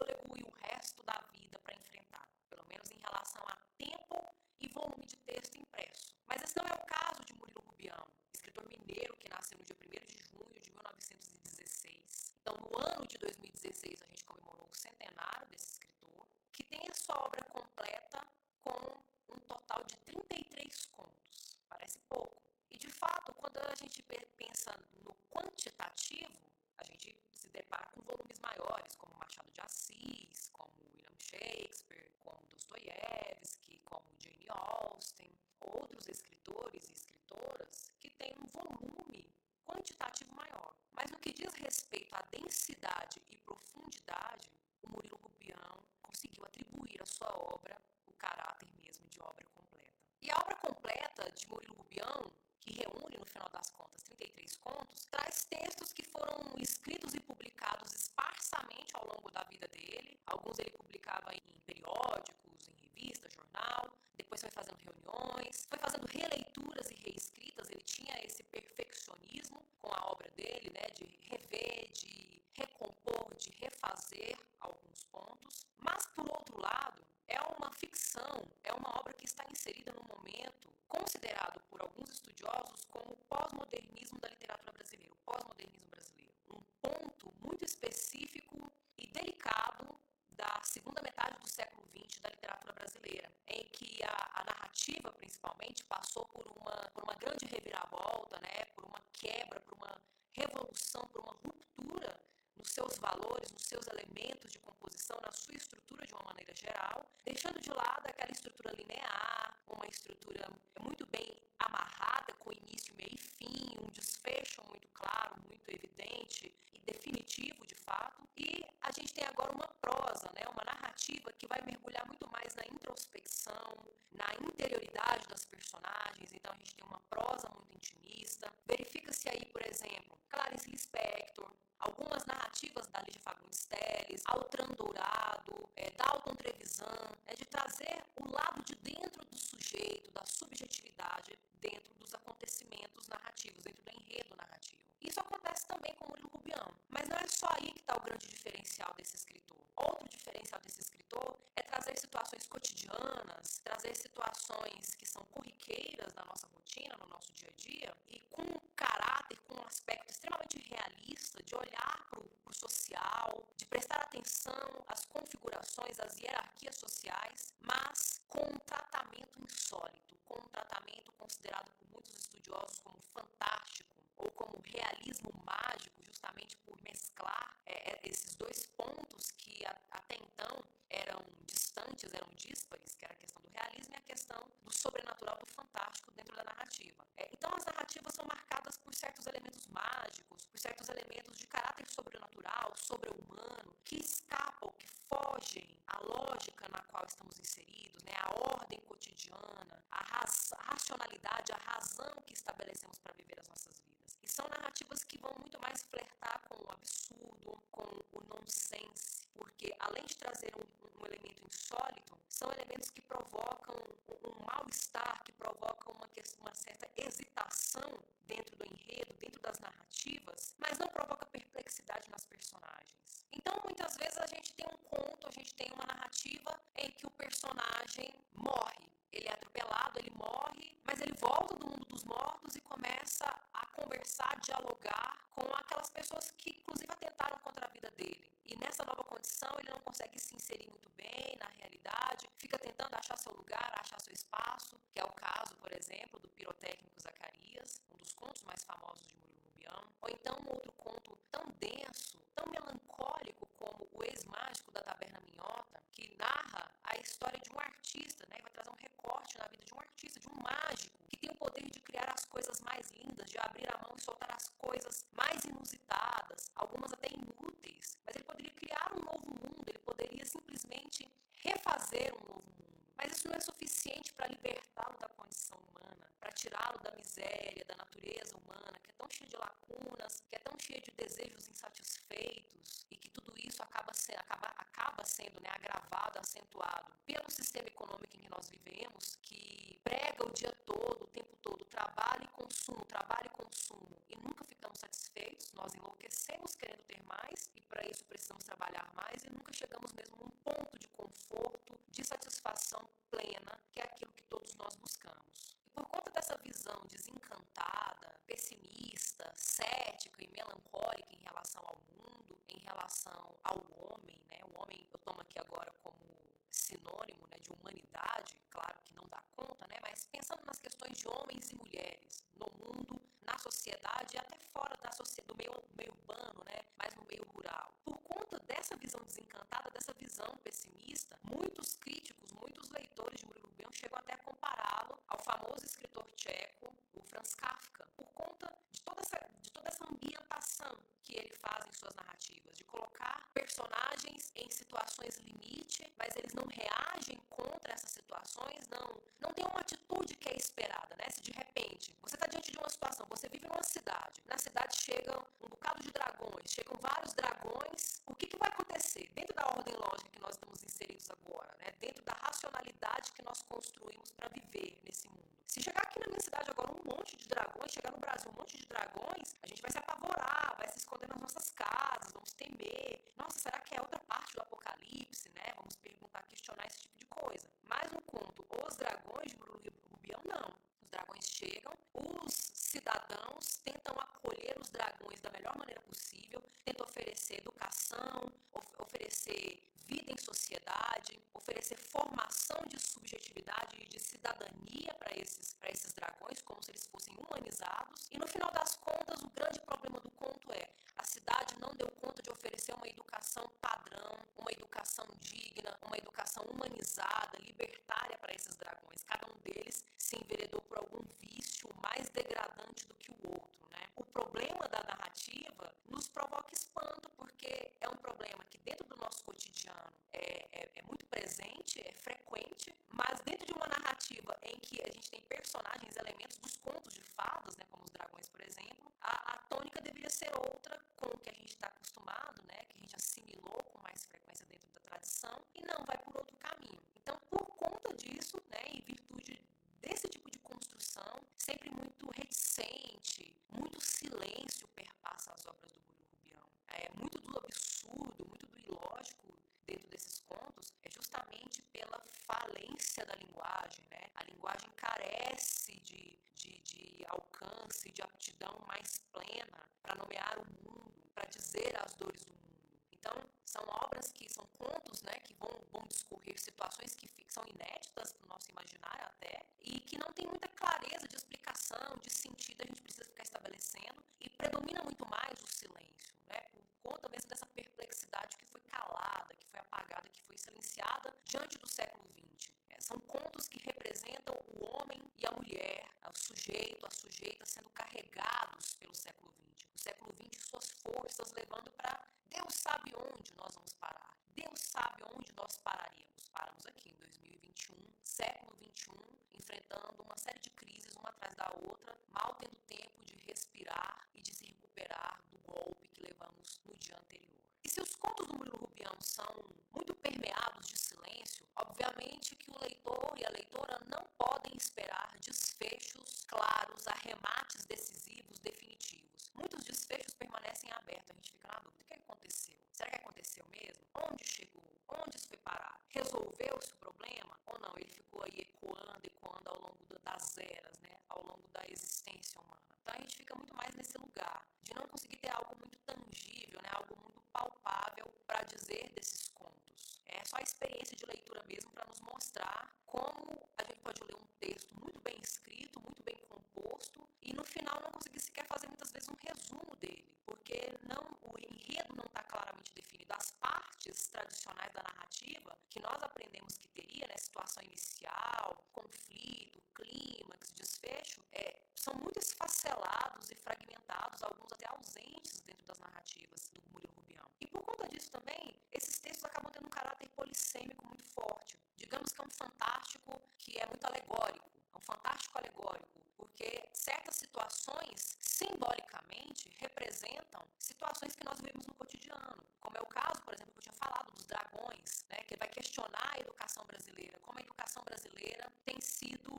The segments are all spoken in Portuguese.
fôlego e o resto da vida para enfrentar, pelo menos em relação a tempo e volume de texto impresso. Mas esse não é o caso de Murilo Rubião, escritor mineiro que nasceu no dia 1 de junho de 1916. Então, no ano de 2016, a gente comemorou o centenário desse escritor, que tem a sua obra completa com um total de 33 contos. Parece pouco. E, de fato, quando a gente pensa no quantitativo, a gente se depara com volumes maiores, como Machado de Assis, como William Shakespeare, como Dostoiévski, como Jane Austen, outros escritores e escritoras que têm um volume quantitativo maior. Mas no que diz respeito à densidade e profundidade, o Murilo Rubião conseguiu atribuir à sua obra o caráter mesmo de obra completa. E a obra completa de Murilo Rubião que reúne, no final das contas, 33 contos, traz textos que foram escritos e publicados esparsamente ao longo da vida dele. Alguns ele publicava em periódicos, em revista, jornal, depois foi fazendo reuniões, foi fazendo releituras e reescritas. Ele tinha esse perfeccionismo com a obra dele, né, de rever, de recompor, de refazer alguns pontos. Mas, por outro lado, é uma ficção, narrativa, principalmente, passou por uma, por uma grande reviravolta, né, por uma quebra, por uma revolução, por uma ruptura nos seus valores, nos seus elementos de composição, na sua estrutura de uma maneira geral, deixando de lado aquela estrutura linear, uma estrutura muito bem amarrada, com início, meio e fim, um desfecho muito claro, muito evidente e definitivo de fato. E a gente tem agora uma prosa, né, uma narrativa que vai mergulhar muito mais na introspecção, na interioridade das personagens. Então a gente tem uma prosa muito intimista. Verifica-se aí, por exemplo, Clarice Lispector, algumas narrativas da Lígia Fagundes Telles, Altran Dourado, é, Dalton Trevisan, é de trazer o lado de dentro do sujeito, da subjetividade, diferencial desse escritor. Outro diferencial desse escritor é trazer situações cotidianas, trazer situações que são corriqueiras na nossa rotina, no nosso dia a dia, e com um caráter, com um aspecto extremamente realista de olhar para o social, de prestar atenção às configurações, às hierarquias sociais, mas com um tratamento insólito, com um tratamento considerado por muitos estudiosos como fantástico ou como realismo mágico, justamente por mesclar é, é esses dois pontos que a, até então eram distantes, eram díspares, que era a questão do realismo e a questão do sobrenatural, do fantástico dentro da narrativa. É, então as narrativas são marcadas por certos elementos mágicos, por certos elementos de caráter sobrenatural, sobre-humano, que escapam, que fogem à lógica na qual estamos inseridos, né? a ordem cotidiana, raz a racionalidade, a razão que estabelecemos para viver as nossas vidas. E são narrativas que vão muito mais flertar com o absurdo, com o nonsense, porque além de trazer um, um elemento insólito, são elementos que provocam um, um mal-estar, que provocam uma, uma certa hesitação dentro do enredo, dentro das narrativas, mas não provoca perplexidade nas personagens. Então, muitas vezes a gente tem um conto, a gente tem uma narrativa em que o personagem morre. Ele é atropelado, ele morre, mas ele volta do mundo dos mortos e começa a conversar, a dialogar com aquelas pessoas que, inclusive, atentaram contra a vida dele. E nessa nova condição, ele não consegue se inserir muito bem na realidade, fica tentando achar seu lugar, achar seu espaço, que é o caso, por exemplo, do pirotécnico Zacarias, um dos contos mais famosos de Murilo Rubião. Ou então um outro conto tão denso, tão melancólico como O Ex-Mágico da Taberna Minhota, que narra a história de um artista, né? vai trazer um vida de um artista, de um mágico, que tem o poder de criar as coisas mais lindas, de abrir a mão e soltar as coisas mais inusitadas, algumas até inúteis, mas ele poderia criar um novo mundo, ele poderia simplesmente refazer um novo mundo. Mas isso não é suficiente para libertá-lo da condição humana, para tirá-lo da miséria, da natureza humana, que é tão cheia de lacunas, que é tão cheia de desejos insatisfeitos e que tudo isso acaba, se, acaba, acaba sendo né, agravado, acentuado pelo sistema econômico em que nós vivemos, que prega o dia todo, o tempo todo, trabalho e consumo, trabalho e consumo e nunca ficamos satisfeitos, nós enlouquecemos querendo ter mais e para isso precisamos trabalhar mais e nunca chegamos mesmo num ponto de conforto, de satisfação plena, que é aquilo que todos nós buscamos. E por conta dessa visão desencantada, pessimista, cética e melancólica em relação ao mundo, em relação ao homem, né? O homem eu tomo aqui agora como sinônimo né, de humanidade, claro que não dá conta, né, mas pensando nas questões de homens e mulheres no mundo, na sociedade e até fora da sociedade, do meio, meio urbano, né, mas no meio rural. Por conta dessa visão desencantada, dessa visão pessimista, muitos críticos, muitos leitores de Murilo Rubião chegam até a compará-lo ao famoso escritor tcheco, o Franz Kafka, por conta de toda essa, de toda essa ambientação que ele faz em suas narrativas, de colocar personagens em situações limite, mas eles não reagem contra essas situações, não, não tem uma atitude que é esperada, né? Se de repente você está diante de uma situação, você vive numa cidade, na cidade chegam um bocado de dragões, chegam vários dragões, agora, né? Dentro da racionalidade que nós construímos para viver nesse mundo. Se chegar aqui na minha cidade agora um monte de dragões, chegar no Brasil um monte de dragões, a gente vai se apavorar, vai se esconder nas nossas casas, vamos temer. Nossa, será que é outra parte do apocalipse, né? Vamos perguntar, questionar esse tipo de coisa. Mas no conto Os Dragões de Bruno Rubião, não. Os dragões chegam, os cidadãos tentam acolher os dragões da melhor maneira possível, tentam oferecer educação, of oferecer vida em sociedade, oferecer formação de subjetividade e de cidadania para esses, esses dragões, como se eles fossem humanizados. E no final das conta de oferecer uma educação padrão, uma educação digna, uma educação humanizada, libertária para esses dragões. Cada um deles se enveredou por algum vício mais degradante do que o outro, né? O problema da narrativa nos provoca espanto porque é um problema que dentro do nosso cotidiano é, é, é muito presente, é frequente, mas dentro de uma narrativa em que a gente tem personagens, elementos dos contos de fadas, né, como os dragões, por exemplo, a, a tônica deveria ser outra gente está acostumado, né, que a gente assimilou com mais frequência dentro da tradição, e não vai por outro caminho. Então, por conta disso, né, em virtude desse tipo de construção, sempre muito reticente, muito silêncio perpassa as obras do Murilo Rubião. É muito do absurdo, muito do ilógico dentro desses contos é justamente pela falência da linguagem, né? A linguagem carece de, de, de alcance, de aptidão mais plena para nomear o mundo, dizer as dores do mundo. Então, são obras que são contos, né, que vão, vão discorrer situações que são inéditas para o nosso imaginário até, e que não tem muita clareza de explicação, de sentido, a gente precisa ficar estabelecendo, e predomina muito mais o silêncio, né, por conta mesmo dessa perplexidade que foi calada, que foi apagada, que foi silenciada diante do século XX. É, são contos que representam o homem e a mulher, o sujeito, a sujeita sendo carregados pelo século XX. O século XX forças levando para Deus sabe onde nós vamos parar. Deus sabe onde nós pararíamos. Paramos aqui em 2021, século 21, enfrentando uma série de crises uma atrás da outra, mal tendo tempo de respirar e de se recuperar do golpe que levamos no dia anterior. E se os contos do Murilo Rubião são muito permeados de silêncio, obviamente que o leitor e a leitora não podem esperar desfechos claros, arremates decisivos, experiência de leitura mesmo para nos mostrar como a gente pode ler um texto muito bem escrito, muito bem composto e no final não conseguir sequer fazer muitas vezes um resumo dele, porque não o enredo não está claramente definido. As partes tradicionais da narrativa que nós aprendemos que teria, né, situação inicial, conflito, clímax, desfecho, é, são muito esfacelados e fragmentados, alguns até ausentes dentro das narrativas do Murilo Rubião. E por conta disso também, esses textos acabam tendo um caráter polissêmico muito forte. Digamos que é um fantástico que é muito alegórico, é um fantástico alegórico, porque certas situações, simbolicamente, representam situações que nós vivemos no cotidiano, como é o caso, por exemplo, que eu tinha falado dos dragões, né, que vai questionar a educação brasileira, como a educação brasileira tem sido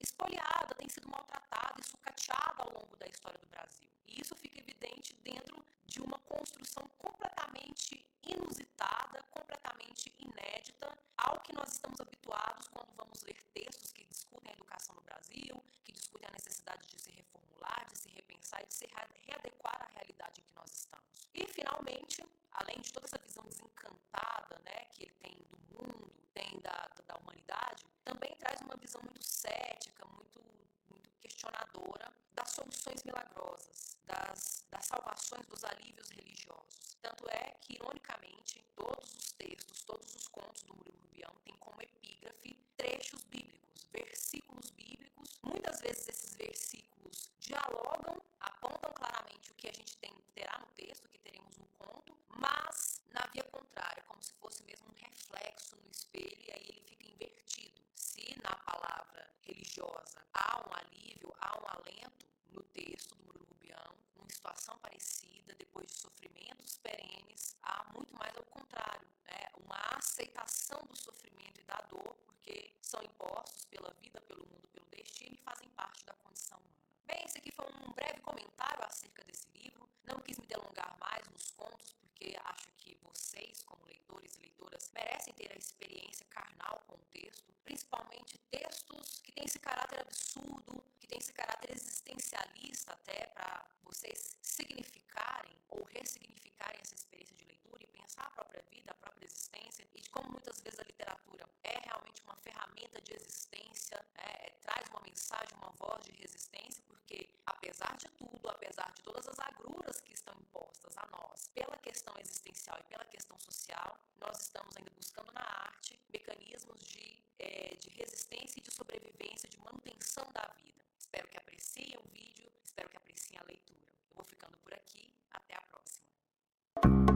espoliada, tem sido maltratada e sucateada ao longo da história do Brasil. E isso fica evidente dentro de uma construção completamente inusitada, completamente inédita que nós estamos habituados quando vamos ler textos que discutem a educação no Brasil, que discutem a necessidade de se reformular, de se repensar e de se readequar à realidade em que nós estamos. E, finalmente, além de toda essa visão desencantada né, que ele tem do mundo, tem da, da humanidade, também traz uma visão muito cética, muito, muito questionadora das soluções milagrosas, das, das salvações, dos alívios religiosos. Tanto é que, ironicamente, claramente o que a gente tem, terá no texto, que teremos no conto, mas na via contrária, como se fosse mesmo um reflexo no espelho, e aí ele fica invertido. Se na palavra religiosa há um alívio, há um alento no texto do Murilo Rubião, numa situação parecida, depois de sofrimentos perenes, há muito mais ao contrário, né? uma aceitação do sofrimento e da dor, porque são impostos pela vida, pelo mundo, pelo destino e fazem parte da condição humana. Bem, esse aqui foi um breve comentário acerca desse livro. Não quis me delongar mais nos contos, porque acho que vocês, como leitores e leitoras, merecem ter a experiência carnal com o texto, principalmente textos que têm esse caráter absurdo, que têm esse caráter existencialista até para vocês significarem ou ressignificarem essa experiência de leitura e pensar a própria vida, a própria existência e de como muitas vezes a literatura é realmente uma ferramenta de existência, né? é, traz uma mensagem, uma voz de resistência, porque apesar de tudo, apesar de todas as agruras que estão impostas a nós pela questão existencial e pela questão social, nós estamos ainda buscando na arte mecanismos de, é, de resistência e de sobrevivência, de manutenção da vida. Espero que apreciem o vídeo, espero que apreciem a leitura. Eu vou ficando por aqui, até a próxima.